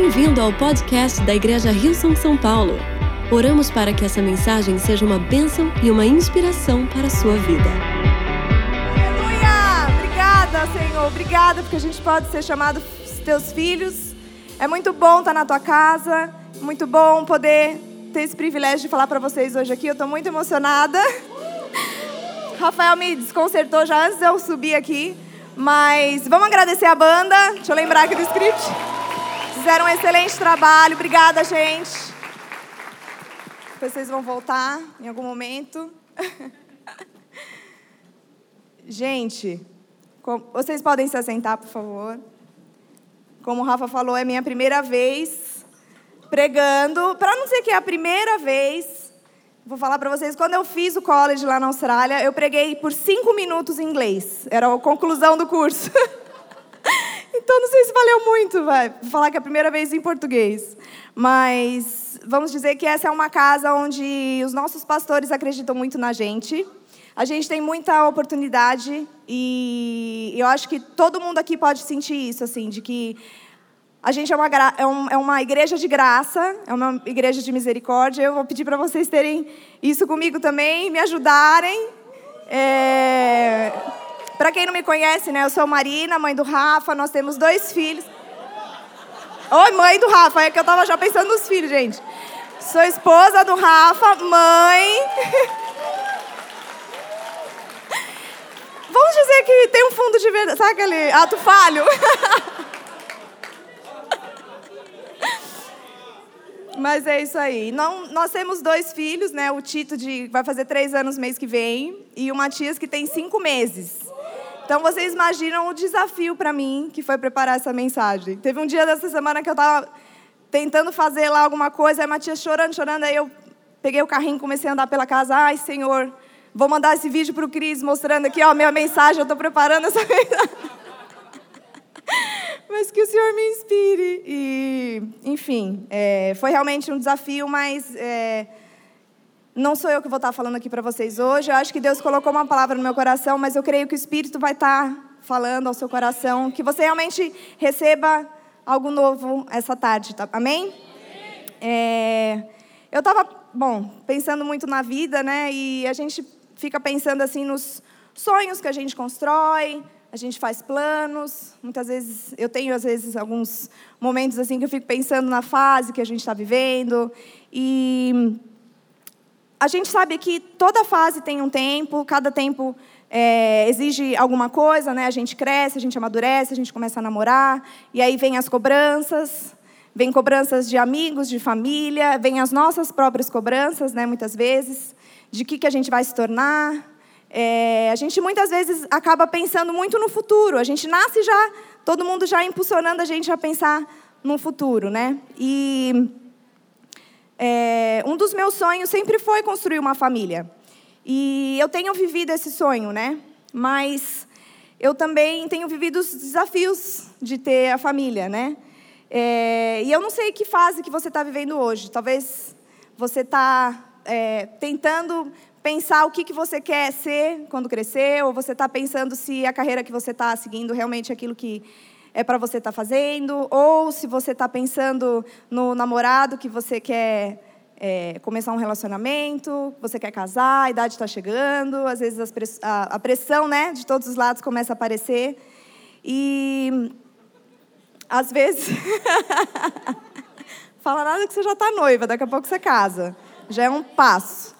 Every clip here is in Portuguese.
Bem-vindo ao podcast da Igreja Rio São São Paulo. Oramos para que essa mensagem seja uma bênção e uma inspiração para a sua vida. Aleluia! Obrigada, Senhor. Obrigada porque a gente pode ser chamado teus filhos. É muito bom estar na tua casa. Muito bom poder ter esse privilégio de falar para vocês hoje aqui. Eu estou muito emocionada. Rafael me desconcertou já antes de eu subir aqui. Mas vamos agradecer a banda. Deixa eu lembrar aqui do script. Fizeram um excelente trabalho. Obrigada, gente. Vocês vão voltar em algum momento. gente, vocês podem se assentar, por favor. Como o Rafa falou, é minha primeira vez pregando. Para não dizer que é a primeira vez, vou falar para vocês, quando eu fiz o college lá na Austrália, eu preguei por cinco minutos em inglês. Era a conclusão do curso. então não sei se valeu muito, vai. Vou falar que é a primeira vez em português. Mas vamos dizer que essa é uma casa onde os nossos pastores acreditam muito na gente. A gente tem muita oportunidade e eu acho que todo mundo aqui pode sentir isso, assim, de que a gente é uma, é, um, é uma igreja de graça, é uma igreja de misericórdia. Eu vou pedir para vocês terem isso comigo também, me ajudarem. É... Para quem não me conhece, né, eu sou Marina, mãe do Rafa, nós temos dois filhos. Oi, mãe do Rafa, é que eu estava já pensando nos filhos, gente. Sou esposa do Rafa, mãe. Vamos dizer que tem um fundo de verdade, sabe aquele ato falho? Mas é isso aí. Não, nós temos dois filhos, né? O Tito de, vai fazer três anos mês que vem e o Matias que tem cinco meses. Então vocês imaginam o desafio para mim que foi preparar essa mensagem. Teve um dia dessa semana que eu estava tentando fazer lá alguma coisa, aí Matias chorando, chorando, aí eu peguei o carrinho, comecei a andar pela casa. Ai, Senhor, vou mandar esse vídeo para o Cris mostrando aqui, ó, minha mensagem. Eu estou preparando essa mensagem mas que o Senhor me inspire. E, enfim, é, foi realmente um desafio, mas é, não sou eu que vou estar falando aqui para vocês hoje. Eu acho que Deus colocou uma palavra no meu coração, mas eu creio que o Espírito vai estar falando ao seu coração, que você realmente receba algo novo essa tarde, tá? Amém? É, eu estava, bom, pensando muito na vida, né? E a gente fica pensando assim nos sonhos que a gente constrói, a gente faz planos. Muitas vezes, eu tenho às vezes alguns momentos assim que eu fico pensando na fase que a gente está vivendo. E a gente sabe que toda fase tem um tempo, cada tempo é, exige alguma coisa, né? A gente cresce, a gente amadurece, a gente começa a namorar, e aí vem as cobranças, vem cobranças de amigos, de família, vem as nossas próprias cobranças, né? Muitas vezes, de que que a gente vai se tornar, é, a gente muitas vezes acaba pensando muito no futuro. A gente nasce já, todo mundo já impulsionando a gente a pensar no futuro, né? E é, um dos meus sonhos sempre foi construir uma família. E eu tenho vivido esse sonho, né? Mas eu também tenho vivido os desafios de ter a família, né? É, e eu não sei que fase que você está vivendo hoje. Talvez você está é, tentando pensar o que, que você quer ser quando crescer, ou você está pensando se a carreira que você está seguindo realmente é aquilo que é para você estar tá fazendo, ou se você está pensando no namorado que você quer é, começar um relacionamento, você quer casar, a idade está chegando, às vezes press a, a, pressão né, de todos os lados começa a aparecer. E às vezes. Fala nada que você já está noiva, daqui a pouco você casa. Já é um passo.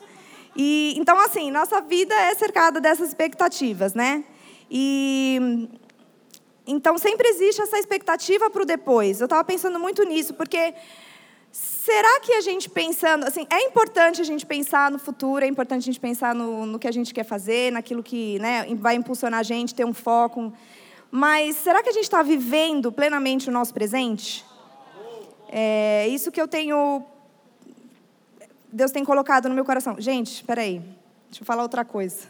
E então assim, nossa vida é cercada dessas expectativas, né? E então sempre existe essa expectativa para o depois. Eu estava pensando muito nisso, porque será que a gente pensando, assim, é importante a gente pensar no futuro, é importante a gente pensar no, no que a gente quer fazer, naquilo que né, vai impulsionar a gente, ter um foco. Mas será que a gente está vivendo plenamente o nosso presente? É isso que eu tenho Deus tem colocado no meu coração. Gente, espera aí. Deixa eu falar outra coisa.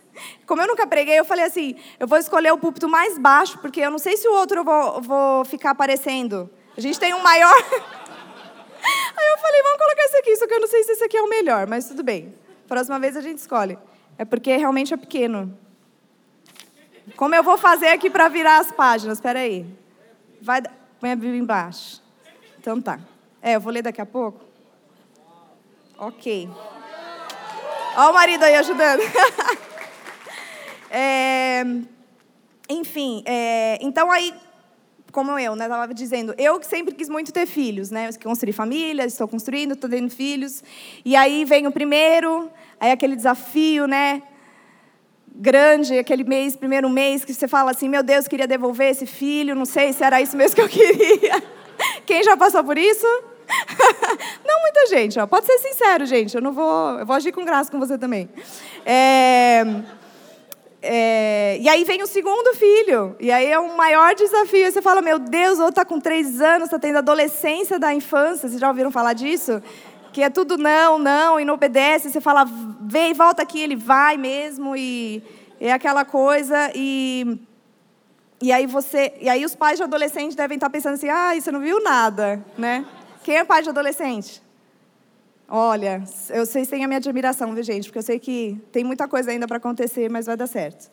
Como eu nunca preguei, eu falei assim: eu vou escolher o púlpito mais baixo, porque eu não sei se o outro eu vou, vou ficar aparecendo. A gente tem um maior. Aí eu falei: vamos colocar esse aqui, só que eu não sei se esse aqui é o melhor, mas tudo bem. Próxima vez a gente escolhe. É porque realmente é pequeno. Como eu vou fazer aqui para virar as páginas? Espera aí. Vai, põe a Bíblia embaixo. Então tá. É, eu vou ler daqui a pouco. Ok. Ó o marido aí ajudando. é, enfim, é, então aí, como eu, né, estava dizendo, eu sempre quis muito ter filhos, né? Eu construí família, estou construindo, estou tendo filhos. E aí vem o primeiro, aí aquele desafio, né? grande, aquele mês, primeiro mês, que você fala assim: meu Deus, queria devolver esse filho, não sei se era isso mesmo que eu queria. Quem já passou por isso? não muita gente, ó. pode ser sincero, gente. Eu não vou, eu vou agir com graça com você também. É, é, e aí vem o segundo filho, e aí é um maior desafio. Você fala, meu Deus, ou está com três anos, está tendo adolescência da infância. Vocês já ouviram falar disso? que é tudo não, não, e não obedece. Você fala, vem, volta aqui, ele vai mesmo, e é aquela coisa. E, e, aí você, e aí os pais de adolescente devem estar pensando assim, ah, você não viu nada, né? Quem é pai de adolescente? Olha, eu sei tem a minha admiração, viu, gente? Porque eu sei que tem muita coisa ainda para acontecer, mas vai dar certo.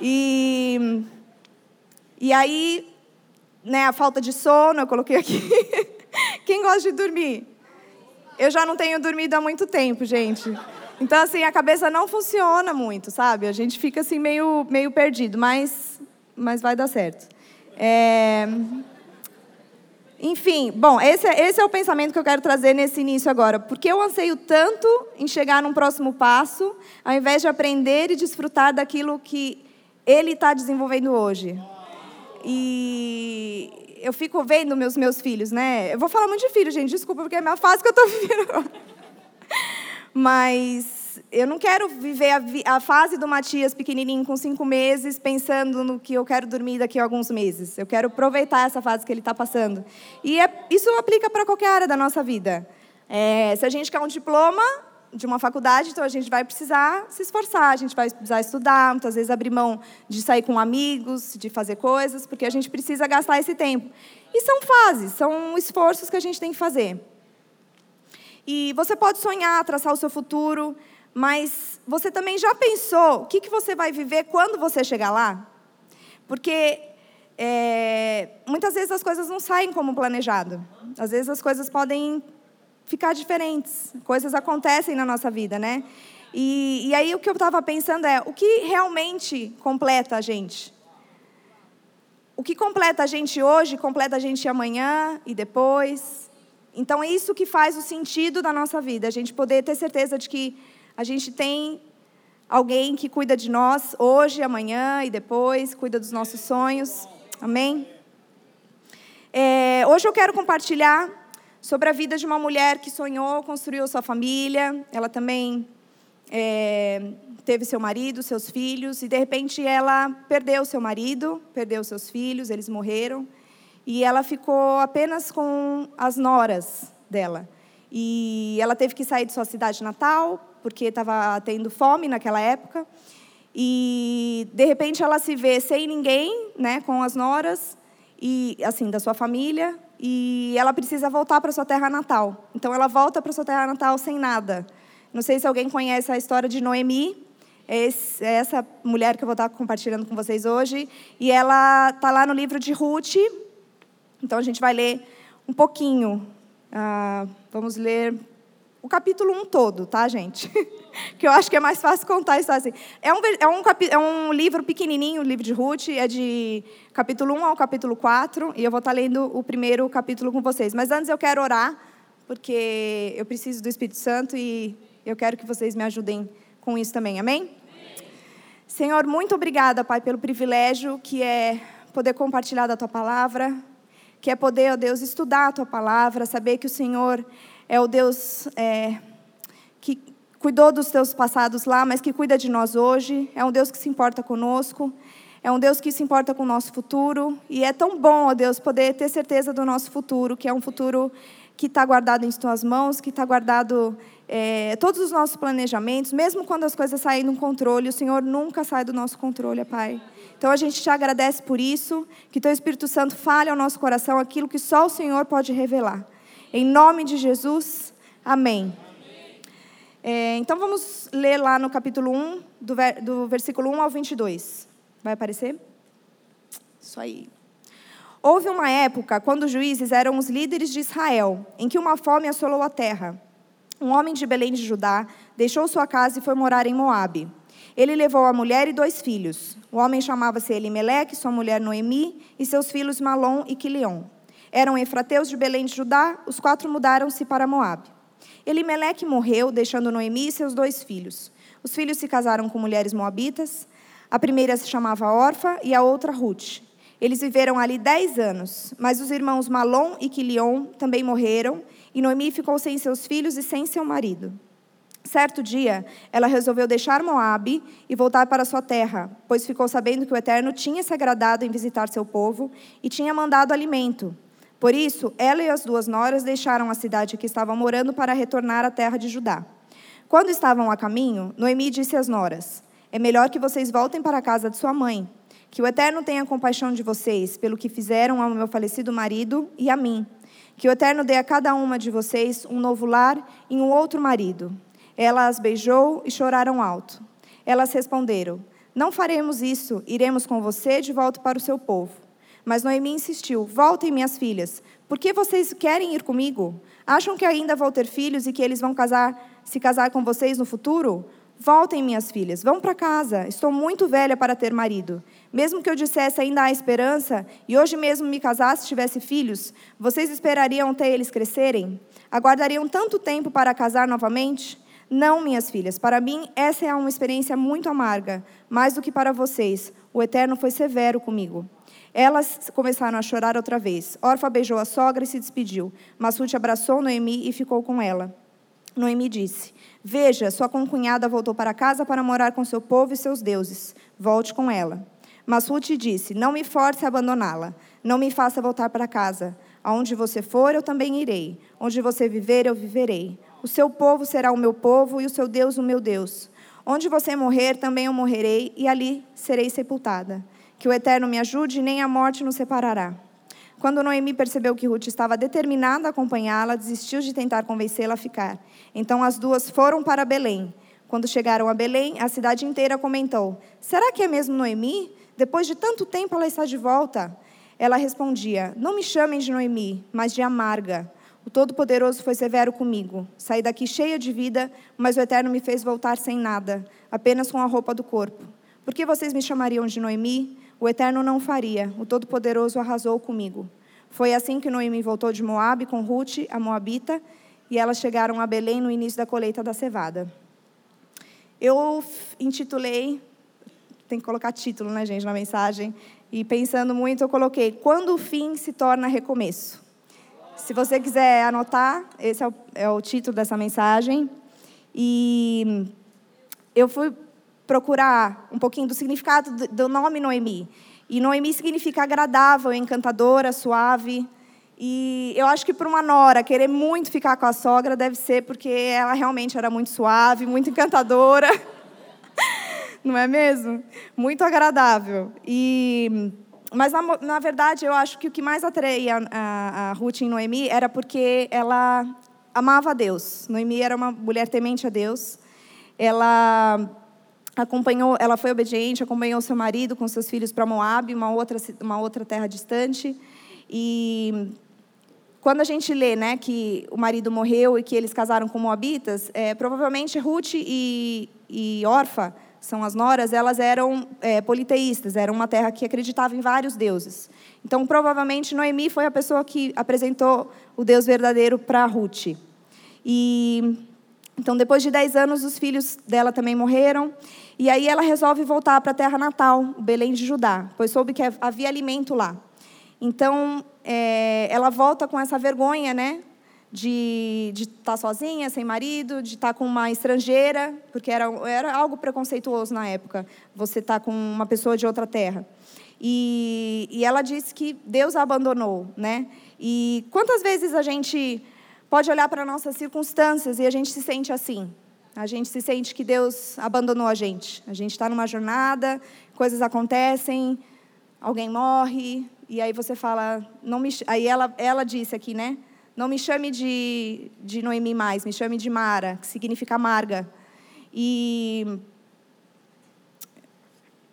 E, e aí, né, a falta de sono, eu coloquei aqui. Quem gosta de dormir? Eu já não tenho dormido há muito tempo, gente. Então, assim, a cabeça não funciona muito, sabe? A gente fica, assim, meio, meio perdido, mas, mas vai dar certo. É... Enfim, bom, esse é, esse é o pensamento que eu quero trazer nesse início agora. Porque eu anseio tanto em chegar num próximo passo, ao invés de aprender e desfrutar daquilo que ele está desenvolvendo hoje. E eu fico vendo meus meus filhos, né? Eu vou falar muito de filho, gente, desculpa, porque é a minha fase que eu estou vivendo. Mas eu não quero viver a, a, fase do Matias pequenininho com cinco meses pensando no que eu quero dormir daqui a alguns meses. Eu quero aproveitar essa fase que ele está passando. E é, isso aplica para qualquer área da nossa vida. É, se a gente quer um diploma, de uma faculdade, então a gente vai precisar se esforçar, a gente vai precisar estudar, muitas vezes abrir mão de sair com amigos, de fazer coisas, porque a gente precisa gastar esse tempo. E são fases, são esforços que a gente tem que fazer. E você pode sonhar, traçar o seu futuro, mas você também já pensou o que, que você vai viver quando você chegar lá? Porque é, muitas vezes as coisas não saem como planejado. Às vezes as coisas podem ficar diferentes. Coisas acontecem na nossa vida, né? E, e aí o que eu estava pensando é: o que realmente completa a gente? O que completa a gente hoje, completa a gente amanhã e depois. Então é isso que faz o sentido da nossa vida, a gente poder ter certeza de que a gente tem alguém que cuida de nós hoje, amanhã e depois, cuida dos nossos sonhos. Amém? É, hoje eu quero compartilhar sobre a vida de uma mulher que sonhou, construiu sua família. Ela também é, teve seu marido, seus filhos, e de repente ela perdeu seu marido, perdeu seus filhos, eles morreram, e ela ficou apenas com as noras dela. E ela teve que sair de sua cidade natal, porque estava tendo fome naquela época. E de repente ela se vê sem ninguém, né, com as noras e assim da sua família, e ela precisa voltar para sua terra natal. Então ela volta para sua terra natal sem nada. Não sei se alguém conhece a história de Noemi. É, essa mulher que eu vou estar compartilhando com vocês hoje. E ela está lá no livro de Ruth. Então a gente vai ler um pouquinho. Ah, vamos ler o capítulo 1 todo, tá, gente? que eu acho que é mais fácil contar história assim. É um, é um, é um livro pequenininho, o livro de Ruth, é de capítulo 1 ao capítulo 4, e eu vou estar lendo o primeiro capítulo com vocês. Mas antes eu quero orar, porque eu preciso do Espírito Santo e eu quero que vocês me ajudem com isso também, amém? amém. Senhor, muito obrigada, Pai, pelo privilégio que é poder compartilhar da Tua palavra, que é poder, ó Deus, estudar a Tua palavra, saber que o Senhor é o Deus é, que cuidou dos teus passados lá, mas que cuida de nós hoje. É um Deus que se importa conosco. É um Deus que se importa com o nosso futuro. E é tão bom, ó Deus, poder ter certeza do nosso futuro, que é um futuro que está guardado em tuas mãos, que está guardado é, todos os nossos planejamentos, mesmo quando as coisas saem do controle, o Senhor nunca sai do nosso controle, Pai. Então a gente te agradece por isso, que teu Espírito Santo fale ao nosso coração aquilo que só o Senhor pode revelar. Em nome de Jesus, amém. É, então vamos ler lá no capítulo 1, do, do versículo 1 ao 22. Vai aparecer? Isso aí. Houve uma época quando os juízes eram os líderes de Israel, em que uma fome assolou a terra. Um homem de Belém de Judá deixou sua casa e foi morar em Moabe. Ele levou a mulher e dois filhos. O homem chamava-se Elimeleque, sua mulher Noemi e seus filhos Malom e Quilion. Eram efrateus de Belém de Judá, os quatro mudaram-se para Moabe. Elimeleque morreu, deixando Noemi e seus dois filhos. Os filhos se casaram com mulheres moabitas. A primeira se chamava Orfa e a outra Ruth. Eles viveram ali dez anos, mas os irmãos Malom e Quilion também morreram, e Noemi ficou sem seus filhos e sem seu marido. Certo dia, ela resolveu deixar Moabe e voltar para sua terra, pois ficou sabendo que o Eterno tinha se agradado em visitar seu povo e tinha mandado alimento. Por isso, ela e as duas noras deixaram a cidade que estavam morando para retornar à terra de Judá. Quando estavam a caminho, Noemi disse às noras: É melhor que vocês voltem para a casa de sua mãe, que o Eterno tenha compaixão de vocês pelo que fizeram ao meu falecido marido e a mim. Que o Eterno dê a cada uma de vocês um novo lar e um outro marido ela as beijou e choraram alto. Elas responderam: Não faremos isso, iremos com você de volta para o seu povo. Mas Noemi insistiu: Voltem, minhas filhas. Por que vocês querem ir comigo? Acham que ainda vou ter filhos e que eles vão casar, se casar com vocês no futuro? Voltem, minhas filhas, vão para casa. Estou muito velha para ter marido. Mesmo que eu dissesse ainda há esperança, e hoje mesmo me casasse e tivesse filhos, vocês esperariam até eles crescerem? Aguardariam tanto tempo para casar novamente? Não, minhas filhas, para mim essa é uma experiência muito amarga, mais do que para vocês. O Eterno foi severo comigo. Elas começaram a chorar outra vez. Orfa beijou a sogra e se despediu. Massute abraçou Noemi e ficou com ela. Noemi disse: Veja, sua concunhada voltou para casa para morar com seu povo e seus deuses. Volte com ela. Massute disse: Não me force a abandoná-la. Não me faça voltar para casa. Aonde você for, eu também irei. Onde você viver, eu viverei. O seu povo será o meu povo e o seu Deus o meu Deus. Onde você morrer, também eu morrerei, e ali serei sepultada. Que o Eterno me ajude, e nem a morte nos separará. Quando Noemi percebeu que Ruth estava determinada a acompanhá-la, desistiu de tentar convencê-la a ficar. Então as duas foram para Belém. Quando chegaram a Belém, a cidade inteira comentou: Será que é mesmo Noemi? Depois de tanto tempo ela está de volta. Ela respondia: Não me chamem de Noemi, mas de amarga o Todo-Poderoso foi severo comigo. Saí daqui cheia de vida, mas o Eterno me fez voltar sem nada, apenas com a roupa do corpo. Por que vocês me chamariam de Noemi? O Eterno não faria. O Todo-Poderoso arrasou comigo. Foi assim que Noemi voltou de Moabe com Ruth, a Moabita, e elas chegaram a Belém no início da colheita da cevada. Eu intitulei, tem que colocar título, né, gente, na mensagem, e pensando muito, eu coloquei: Quando o fim se torna recomeço. Se você quiser anotar, esse é o, é o título dessa mensagem. E eu fui procurar um pouquinho do significado do nome Noemi. E Noemi significa agradável, encantadora, suave. E eu acho que para uma nora querer muito ficar com a sogra deve ser porque ela realmente era muito suave, muito encantadora. Não é mesmo? Muito agradável. E mas, na, na, verdade, eu acho que o que mais atraía a, a Ruth em Noemi era porque ela amava a Deus. Noemi era uma mulher temente a Deus. Ela acompanhou, ela foi obediente, acompanhou seu marido com seus filhos para Moab, uma outra, uma outra terra distante. E quando a gente lê né, que o marido morreu e que eles casaram com moabitas, é, provavelmente Ruth e, e Orfa são as noras, elas eram é, politeístas, era uma terra que acreditava em vários deuses. Então, provavelmente, Noemi foi a pessoa que apresentou o Deus verdadeiro para Ruth. E então, depois de dez anos, os filhos dela também morreram. E aí ela resolve voltar para a terra natal, Belém de Judá, pois soube que havia alimento lá. Então, é, ela volta com essa vergonha, né? de estar tá sozinha, sem marido, de estar tá com uma estrangeira, porque era, era algo preconceituoso na época, você estar tá com uma pessoa de outra terra. E, e ela disse que Deus a abandonou, né? E quantas vezes a gente pode olhar para nossas circunstâncias e a gente se sente assim? A gente se sente que Deus abandonou a gente. A gente está numa jornada, coisas acontecem, alguém morre, e aí você fala, não me... aí ela, ela disse aqui, né? Não me chame de, de Noemi mais, me chame de Mara, que significa amarga. E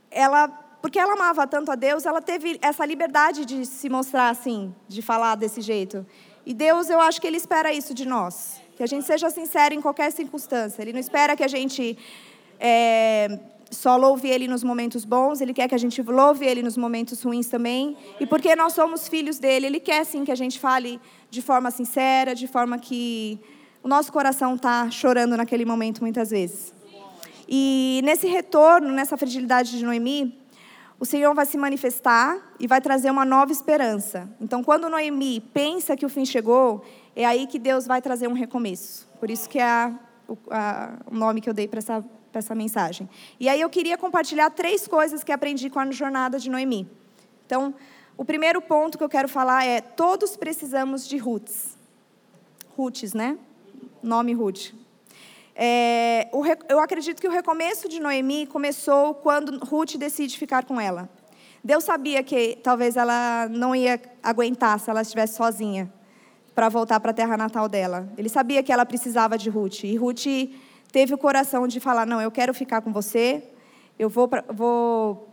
ela porque ela amava tanto a Deus, ela teve essa liberdade de se mostrar assim, de falar desse jeito. E Deus, eu acho que Ele espera isso de nós. Que a gente seja sincero em qualquer circunstância. Ele não espera que a gente é, só louve Ele nos momentos bons, Ele quer que a gente louve Ele nos momentos ruins também. E porque nós somos filhos dele, Ele quer sim que a gente fale de forma sincera, de forma que o nosso coração está chorando naquele momento muitas vezes. E nesse retorno, nessa fragilidade de Noemi, o Senhor vai se manifestar e vai trazer uma nova esperança. Então, quando Noemi pensa que o fim chegou, é aí que Deus vai trazer um recomeço. Por isso que é a, a, o nome que eu dei para essa, essa mensagem. E aí eu queria compartilhar três coisas que aprendi com a jornada de Noemi. Então, o primeiro ponto que eu quero falar é: todos precisamos de Ruths. Ruths, né? Nome Ruth. É, eu acredito que o recomeço de Noemi começou quando Ruth decide ficar com ela. Deus sabia que talvez ela não ia aguentar se ela estivesse sozinha para voltar para a terra natal dela. Ele sabia que ela precisava de Ruth. E Ruth teve o coração de falar: Não, eu quero ficar com você, eu vou, pra, vou.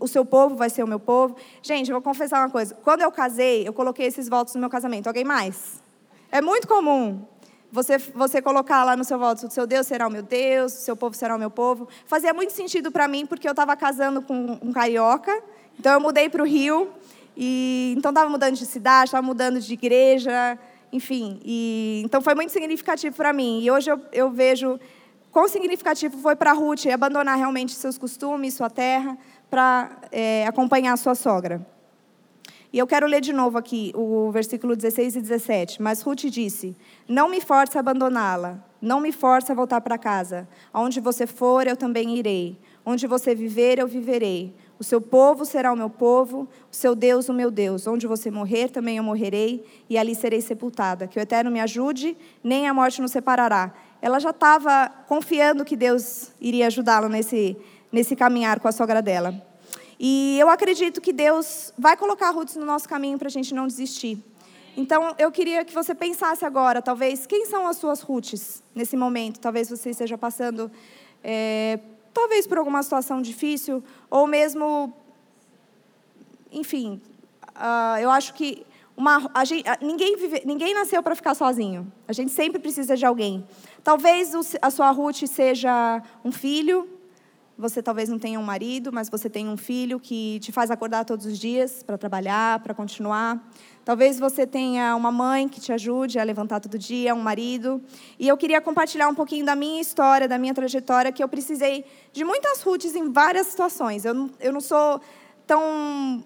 O seu povo vai ser o meu povo. Gente, eu vou confessar uma coisa. Quando eu casei, eu coloquei esses votos no meu casamento. Alguém mais? É muito comum você, você colocar lá no seu voto: o seu Deus será o meu Deus, o seu povo será o meu povo. Fazia muito sentido para mim, porque eu estava casando com um carioca. Então eu mudei para o Rio. E, então estava mudando de cidade, estava mudando de igreja, enfim. E, então foi muito significativo para mim. E hoje eu, eu vejo quão significativo foi para Ruth abandonar realmente seus costumes, sua terra, para é, acompanhar sua sogra. E eu quero ler de novo aqui o versículo 16 e 17. Mas Ruth disse: Não me force a abandoná-la, não me force a voltar para casa. Aonde você for, eu também irei. Onde você viver, eu viverei. O seu povo será o meu povo, o seu Deus o meu Deus. Onde você morrer, também eu morrerei, e ali serei sepultada. Que o Eterno me ajude, nem a morte nos separará. Ela já estava confiando que Deus iria ajudá-la nesse, nesse caminhar com a sogra dela. E eu acredito que Deus vai colocar Ruth no nosso caminho para a gente não desistir. Então, eu queria que você pensasse agora, talvez, quem são as suas Ruths nesse momento? Talvez você esteja passando é, talvez por alguma situação difícil, ou mesmo, enfim, uh, eu acho que uma, a gente, ninguém, vive, ninguém nasceu para ficar sozinho. A gente sempre precisa de alguém. Talvez a sua Ruth seja um filho, você talvez não tenha um marido, mas você tem um filho que te faz acordar todos os dias para trabalhar, para continuar. Talvez você tenha uma mãe que te ajude a levantar todo dia, um marido. E eu queria compartilhar um pouquinho da minha história, da minha trajetória, que eu precisei de muitas roots em várias situações. Eu não, eu não sou tão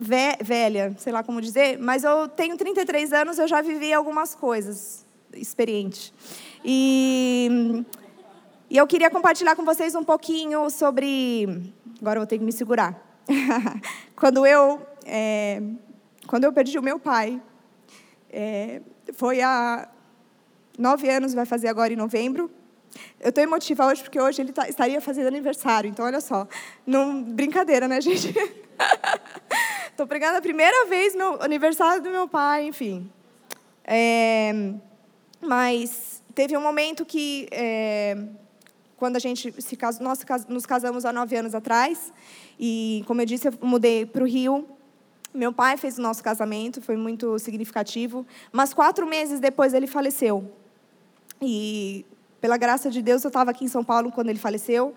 velha, sei lá como dizer, mas eu tenho 33 anos, eu já vivi algumas coisas, experiente. E, e eu queria compartilhar com vocês um pouquinho sobre. Agora eu vou ter que me segurar. Quando eu. É, quando eu perdi o meu pai, é, foi há nove anos, vai fazer agora em novembro. Eu estou emotiva hoje porque hoje ele tá, estaria fazendo aniversário. Então, olha só. Não, brincadeira, né, gente? Estou pregando a primeira vez meu aniversário do meu pai, enfim. É, mas teve um momento que, é, quando a gente se casou, nós nos casamos há nove anos atrás, e, como eu disse, eu mudei para o Rio meu pai fez o nosso casamento, foi muito significativo. Mas quatro meses depois ele faleceu. E, pela graça de Deus, eu estava aqui em São Paulo quando ele faleceu.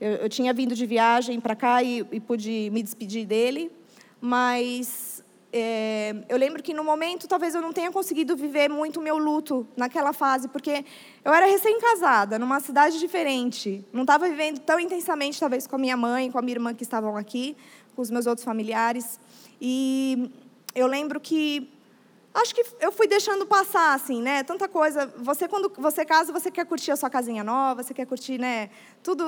Eu, eu tinha vindo de viagem para cá e, e, pude me despedir dele. Mas é, eu lembro que no momento talvez eu não tenha conseguido viver muito o meu luto naquela fase, porque eu era recém-casada, numa cidade diferente. Não estava vivendo tão intensamente, talvez, com a minha mãe, com a minha irmã que estavam aqui, com os meus outros familiares. E eu lembro que acho que eu fui deixando passar assim, né? Tanta coisa. Você quando você casa, você quer curtir a sua casinha nova, você quer curtir, né? Tudo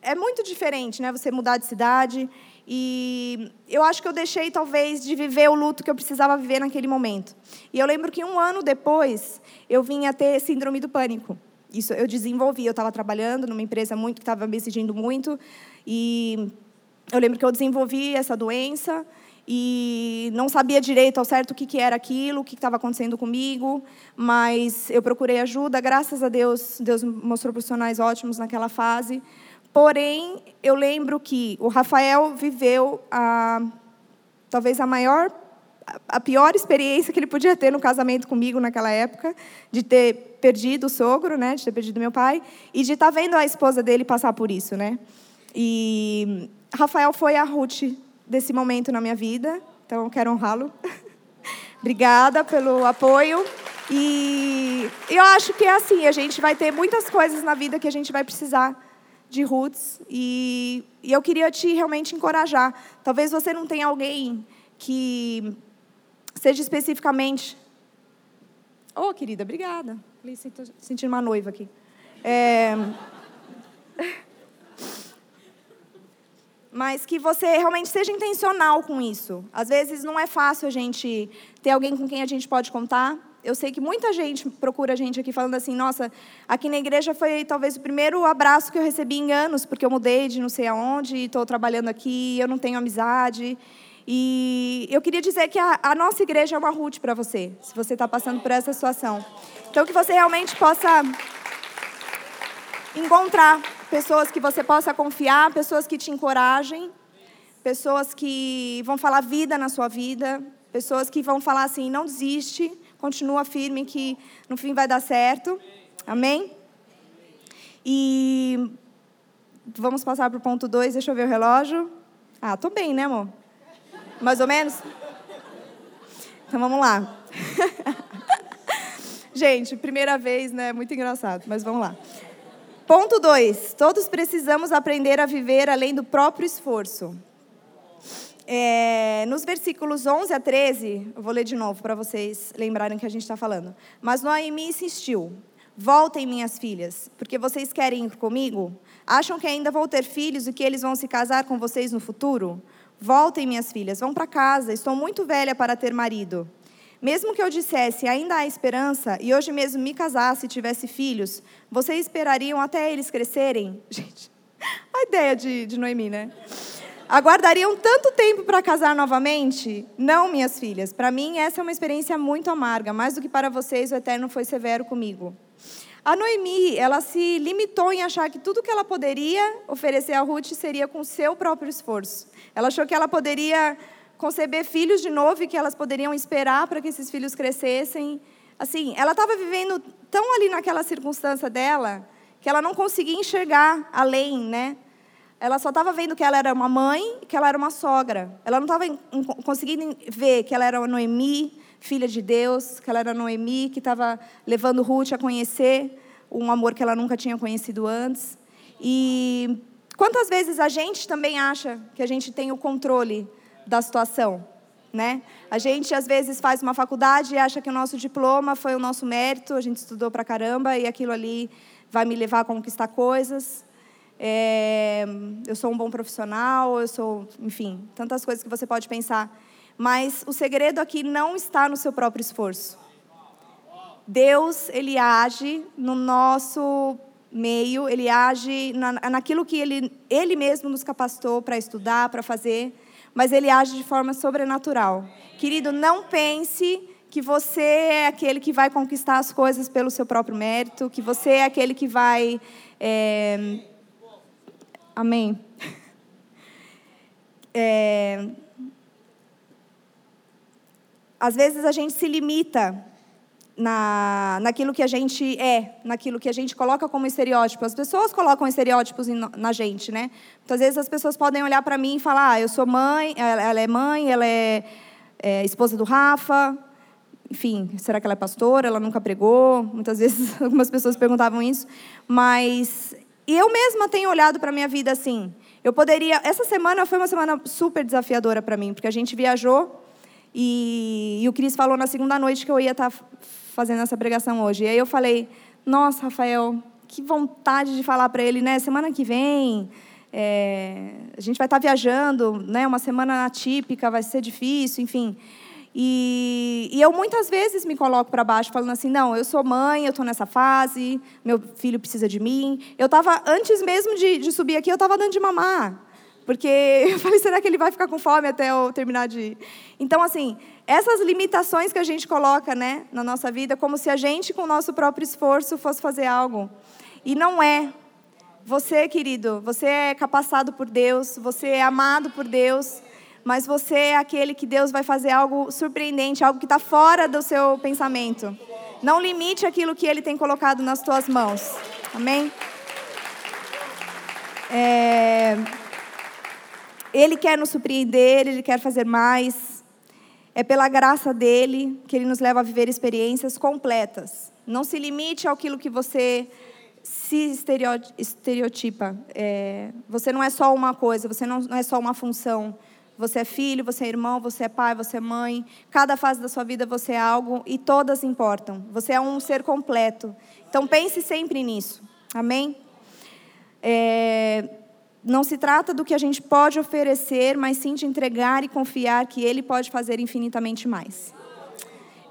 é muito diferente, né? Você mudar de cidade e eu acho que eu deixei talvez de viver o luto que eu precisava viver naquele momento. E eu lembro que um ano depois eu vinha ter síndrome do pânico. Isso eu desenvolvi. Eu estava trabalhando numa empresa muito que estava me exigindo muito e eu lembro que eu desenvolvi essa doença e não sabia direito ao certo o que, que era aquilo, o que estava acontecendo comigo, mas eu procurei ajuda. Graças a Deus, Deus mostrou profissionais ótimos naquela fase porém, eu lembro que o Rafael viveu a, talvez a maior, a pior experiência que ele podia ter no casamento comigo naquela época, de ter perdido o sogro, né, de ter perdido meu pai, e de estar tá vendo a esposa dele passar por isso, né. E Rafael foi a Ruth desse momento na minha vida, então eu quero honrá-lo. Obrigada pelo apoio. E eu acho que é assim, a gente vai ter muitas coisas na vida que a gente vai precisar de roots e, e eu queria te realmente encorajar. Talvez você não tenha alguém que seja especificamente. Oh, querida, obrigada. Sentindo uma noiva aqui. É... Mas que você realmente seja intencional com isso. Às vezes não é fácil a gente ter alguém com quem a gente pode contar. Eu sei que muita gente procura a gente aqui falando assim, nossa, aqui na igreja foi talvez o primeiro abraço que eu recebi em anos, porque eu mudei de não sei aonde, estou trabalhando aqui, eu não tenho amizade. E eu queria dizer que a, a nossa igreja é uma Ruth para você, se você está passando por essa situação. Então, que você realmente possa encontrar pessoas que você possa confiar, pessoas que te encorajem, pessoas que vão falar vida na sua vida, pessoas que vão falar assim: não desiste, continua firme que no fim vai dar certo. Amém? E vamos passar para o ponto 2, deixa eu ver o relógio. Ah, tô bem, né, amor? Mais ou menos? Então vamos lá. Gente, primeira vez, né? Muito engraçado, mas vamos lá. Ponto 2. Todos precisamos aprender a viver além do próprio esforço. É, nos versículos 11 a 13, eu vou ler de novo para vocês lembrarem que a gente está falando. Mas Noemi insistiu: Voltem, minhas filhas, porque vocês querem ir comigo? Acham que ainda vou ter filhos e que eles vão se casar com vocês no futuro? Voltem, minhas filhas, vão para casa, estou muito velha para ter marido. Mesmo que eu dissesse, ainda há esperança, e hoje mesmo me casasse e tivesse filhos, vocês esperariam até eles crescerem? Gente, a ideia de, de Noemi, né? Aguardariam tanto tempo para casar novamente? Não, minhas filhas. Para mim, essa é uma experiência muito amarga. Mais do que para vocês, o Eterno foi severo comigo. A Noemi, ela se limitou em achar que tudo que ela poderia oferecer a Ruth seria com seu próprio esforço. Ela achou que ela poderia conceber filhos de novo e que elas poderiam esperar para que esses filhos crescessem. Assim, ela estava vivendo tão ali naquela circunstância dela que ela não conseguia enxergar além, né? Ela só estava vendo que ela era uma mãe e que ela era uma sogra. Ela não estava conseguindo ver que ela era uma Noemi, filha de Deus, que ela era Noemi, que estava levando Ruth a conhecer um amor que ela nunca tinha conhecido antes. E quantas vezes a gente também acha que a gente tem o controle da situação? Né? A gente às vezes faz uma faculdade e acha que o nosso diploma foi o nosso mérito, a gente estudou pra caramba e aquilo ali vai me levar a conquistar coisas é, eu sou um bom profissional, eu sou, enfim, tantas coisas que você pode pensar. Mas o segredo aqui não está no seu próprio esforço. Deus, ele age no nosso meio, ele age na, naquilo que ele, ele mesmo nos capacitou para estudar, para fazer, mas ele age de forma sobrenatural. Querido, não pense que você é aquele que vai conquistar as coisas pelo seu próprio mérito, que você é aquele que vai. É, Amém. É... Às vezes a gente se limita na, naquilo que a gente é, naquilo que a gente coloca como estereótipo. As pessoas colocam estereótipos na gente, né? Muitas vezes as pessoas podem olhar para mim e falar: ah, eu sou mãe, ela é mãe, ela é, é esposa do Rafa. Enfim, será que ela é pastora? Ela nunca pregou. Muitas vezes algumas pessoas perguntavam isso. Mas e eu mesma tenho olhado para a minha vida assim. Eu poderia. Essa semana foi uma semana super desafiadora para mim, porque a gente viajou e, e o Cris falou na segunda noite que eu ia estar tá fazendo essa pregação hoje. E aí eu falei: Nossa, Rafael, que vontade de falar para ele, né? Semana que vem. É, a gente vai estar tá viajando, né? Uma semana atípica, vai ser difícil, enfim. E, e eu muitas vezes me coloco para baixo, falando assim: não, eu sou mãe, eu estou nessa fase, meu filho precisa de mim. Eu estava, antes mesmo de, de subir aqui, eu estava dando de mamar. Porque eu falei: será que ele vai ficar com fome até eu terminar de. Então, assim, essas limitações que a gente coloca né, na nossa vida, como se a gente, com o nosso próprio esforço, fosse fazer algo. E não é. Você, querido, você é capacitado por Deus, você é amado por Deus, mas você é aquele que Deus vai fazer algo surpreendente, algo que está fora do seu pensamento. Não limite aquilo que Ele tem colocado nas tuas mãos. Amém? É... Ele quer nos surpreender, Ele quer fazer mais. É pela graça dele que Ele nos leva a viver experiências completas. Não se limite àquilo que você se estereotipa. É... Você não é só uma coisa, você não é só uma função. Você é filho, você é irmão, você é pai, você é mãe. Cada fase da sua vida você é algo e todas importam. Você é um ser completo. Então pense sempre nisso. Amém? É, não se trata do que a gente pode oferecer, mas sim de entregar e confiar que Ele pode fazer infinitamente mais.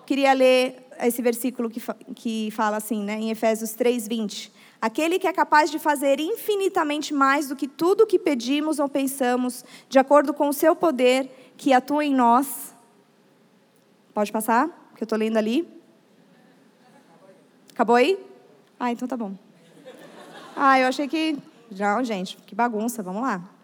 Queria ler esse versículo que, que fala assim, né, em Efésios 3, 20. Aquele que é capaz de fazer infinitamente mais do que tudo o que pedimos ou pensamos, de acordo com o seu poder que atua em nós. Pode passar? Que eu estou lendo ali. Acabou aí? Ah, então tá bom. Ah, eu achei que. Já, gente, que bagunça, vamos lá.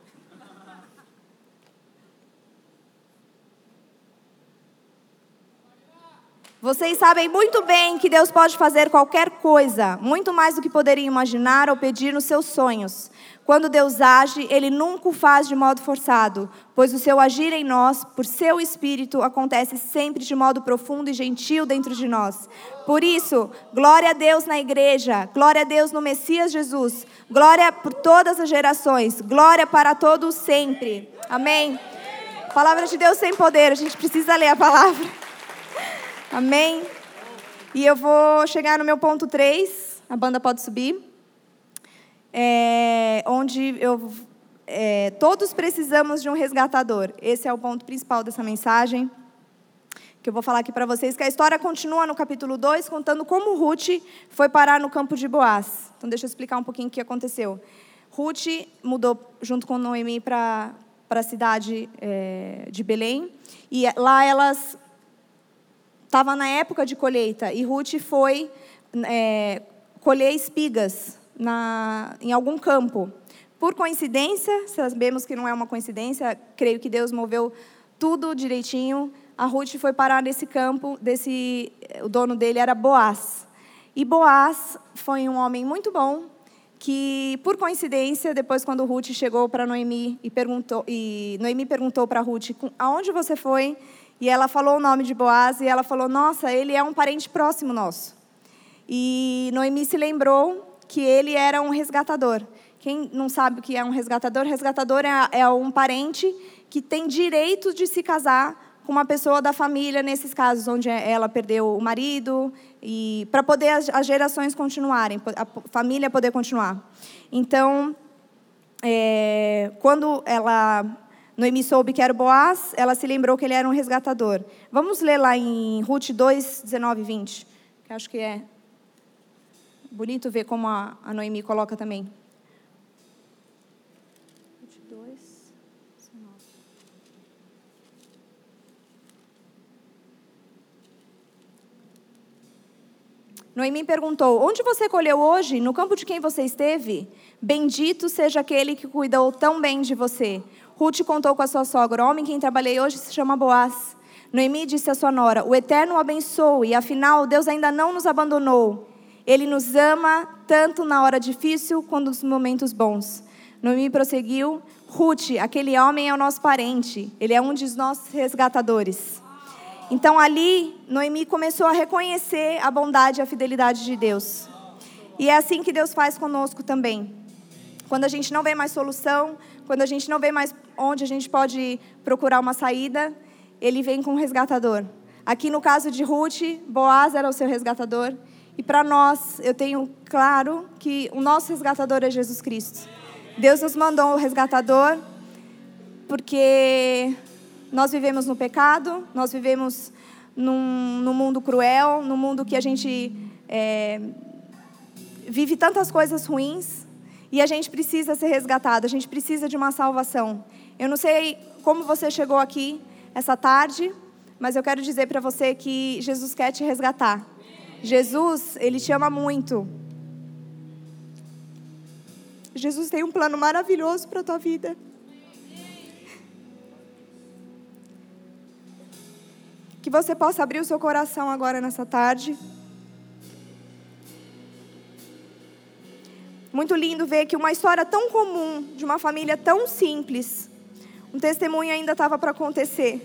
Vocês sabem muito bem que Deus pode fazer qualquer coisa, muito mais do que poderiam imaginar ou pedir nos seus sonhos. Quando Deus age, Ele nunca o faz de modo forçado, pois o seu agir em nós, por seu Espírito, acontece sempre de modo profundo e gentil dentro de nós. Por isso, glória a Deus na igreja, glória a Deus no Messias Jesus, glória por todas as gerações, glória para todos sempre. Amém. Palavra de Deus sem poder, a gente precisa ler a palavra. Amém? E eu vou chegar no meu ponto 3, a banda pode subir, é, onde eu, é, todos precisamos de um resgatador. Esse é o ponto principal dessa mensagem, que eu vou falar aqui para vocês, que a história continua no capítulo 2, contando como Ruth foi parar no campo de Boaz. Então, deixa eu explicar um pouquinho o que aconteceu. Ruth mudou junto com Noemi para a cidade é, de Belém, e lá elas Estava na época de colheita e Ruth foi é, colher espigas na, em algum campo. Por coincidência, sabemos que não é uma coincidência, creio que Deus moveu tudo direitinho. A Ruth foi parar nesse campo, desse, o dono dele era Boaz. E Boaz foi um homem muito bom, que por coincidência, depois quando Ruth chegou para Noemi e perguntou, e Noemi perguntou para Ruth, aonde você foi? E ela falou o nome de Boaz e ela falou: Nossa, ele é um parente próximo nosso. E Noemi se lembrou que ele era um resgatador. Quem não sabe o que é um resgatador? Resgatador é, é um parente que tem direito de se casar com uma pessoa da família, nesses casos onde ela perdeu o marido, e para poder as, as, gerações continuarem, a família poder continuar. Então, é, quando ela Noemi soube que era Boaz, ela se lembrou que ele era um resgatador. Vamos ler lá em Ruth 2, 19 e 20, que acho que é bonito ver como a, a Noemi coloca também. Ruth 2, 19. Noemi perguntou: Onde você colheu hoje? No campo de quem você esteve? Bendito seja aquele que cuidou tão bem de você. Ruth contou com a sua sogra: O homem quem trabalhei hoje se chama Boaz. Noemi disse à sua nora: O Eterno o abençoe, afinal, Deus ainda não nos abandonou. Ele nos ama tanto na hora difícil quanto nos momentos bons. Noemi prosseguiu: Ruth, aquele homem é o nosso parente, ele é um dos nossos resgatadores. Então ali, Noemi começou a reconhecer a bondade e a fidelidade de Deus. E é assim que Deus faz conosco também. Quando a gente não vê mais solução, quando a gente não vê mais onde a gente pode procurar uma saída, ele vem com um resgatador. Aqui no caso de Ruth, Boaz era o seu resgatador. E para nós, eu tenho claro que o nosso resgatador é Jesus Cristo. Deus nos mandou o resgatador porque nós vivemos no pecado, nós vivemos num, num mundo cruel, num mundo que a gente é, vive tantas coisas ruins. E a gente precisa ser resgatado, a gente precisa de uma salvação. Eu não sei como você chegou aqui essa tarde, mas eu quero dizer para você que Jesus quer te resgatar. Jesus, ele te ama muito. Jesus tem um plano maravilhoso para a tua vida. Que você possa abrir o seu coração agora nessa tarde. Muito lindo ver que uma história tão comum, de uma família tão simples, um testemunho ainda estava para acontecer.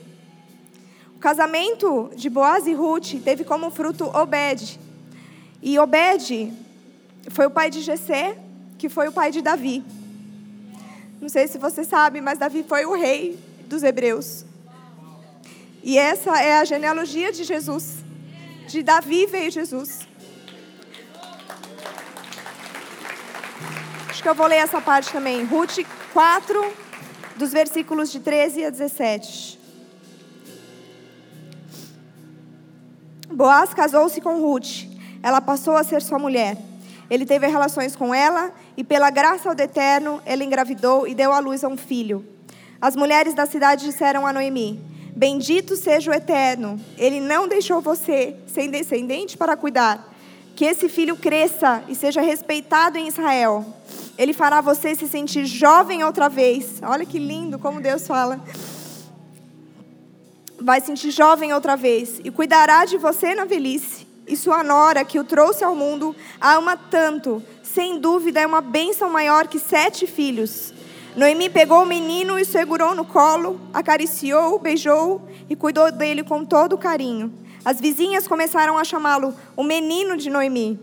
O casamento de Boaz e Ruth teve como fruto Obed. E Obed foi o pai de Jessé, que foi o pai de Davi. Não sei se você sabe, mas Davi foi o rei dos hebreus. E essa é a genealogia de Jesus. De Davi veio Jesus. Acho que eu vou ler essa parte também. Ruth 4, dos versículos de 13 a 17. Boaz casou-se com Ruth. Ela passou a ser sua mulher. Ele teve relações com ela e, pela graça do Eterno, ele engravidou e deu à luz a um filho. As mulheres da cidade disseram a Noemi: Bendito seja o Eterno, ele não deixou você sem descendente para cuidar. Que esse filho cresça e seja respeitado em Israel. Ele fará você se sentir jovem outra vez. Olha que lindo como Deus fala. Vai sentir jovem outra vez e cuidará de você na velhice. E sua nora, que o trouxe ao mundo, a ama tanto. Sem dúvida, é uma bênção maior que sete filhos. Noemi pegou o menino e segurou no colo, acariciou, beijou e cuidou dele com todo carinho. As vizinhas começaram a chamá-lo o menino de Noemi.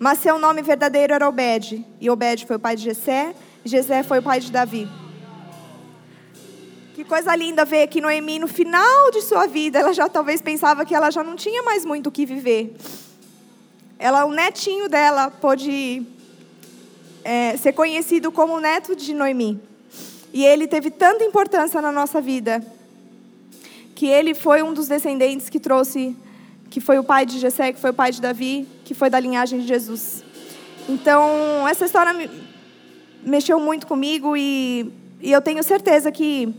Mas seu nome verdadeiro era Obed, e Obed foi o pai de Jessé, e Jessé foi o pai de Davi. Que coisa linda ver que Noemi, no final de sua vida, ela já talvez pensava que ela já não tinha mais muito o que viver. Ela, o netinho dela, pôde é, ser conhecido como neto de Noemi. E ele teve tanta importância na nossa vida que ele foi um dos descendentes que trouxe, que foi o pai de Jessé, que foi o pai de Davi, que foi da linhagem de Jesus. Então, essa história me, mexeu muito comigo e, e eu tenho certeza que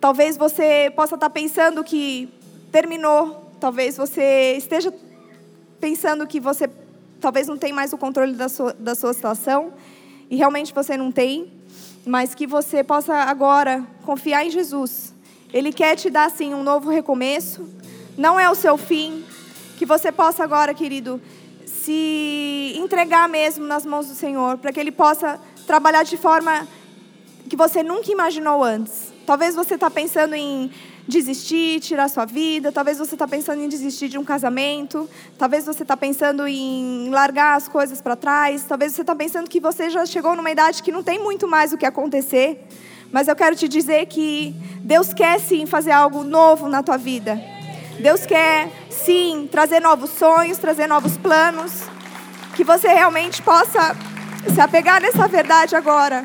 talvez você possa estar pensando que terminou, talvez você esteja pensando que você talvez não tem mais o controle da sua, da sua situação, e realmente você não tem, mas que você possa agora confiar em Jesus. Ele quer te dar, sim, um novo recomeço, não é o seu fim, que você possa agora, querido, se entregar mesmo nas mãos do Senhor, para que Ele possa trabalhar de forma que você nunca imaginou antes. Talvez você está pensando em desistir, tirar sua vida. Talvez você está pensando em desistir de um casamento. Talvez você está pensando em largar as coisas para trás. Talvez você está pensando que você já chegou numa idade que não tem muito mais o que acontecer. Mas eu quero te dizer que Deus quer sim fazer algo novo na tua vida. Deus quer sim trazer novos sonhos, trazer novos planos. Que você realmente possa se apegar nessa verdade agora.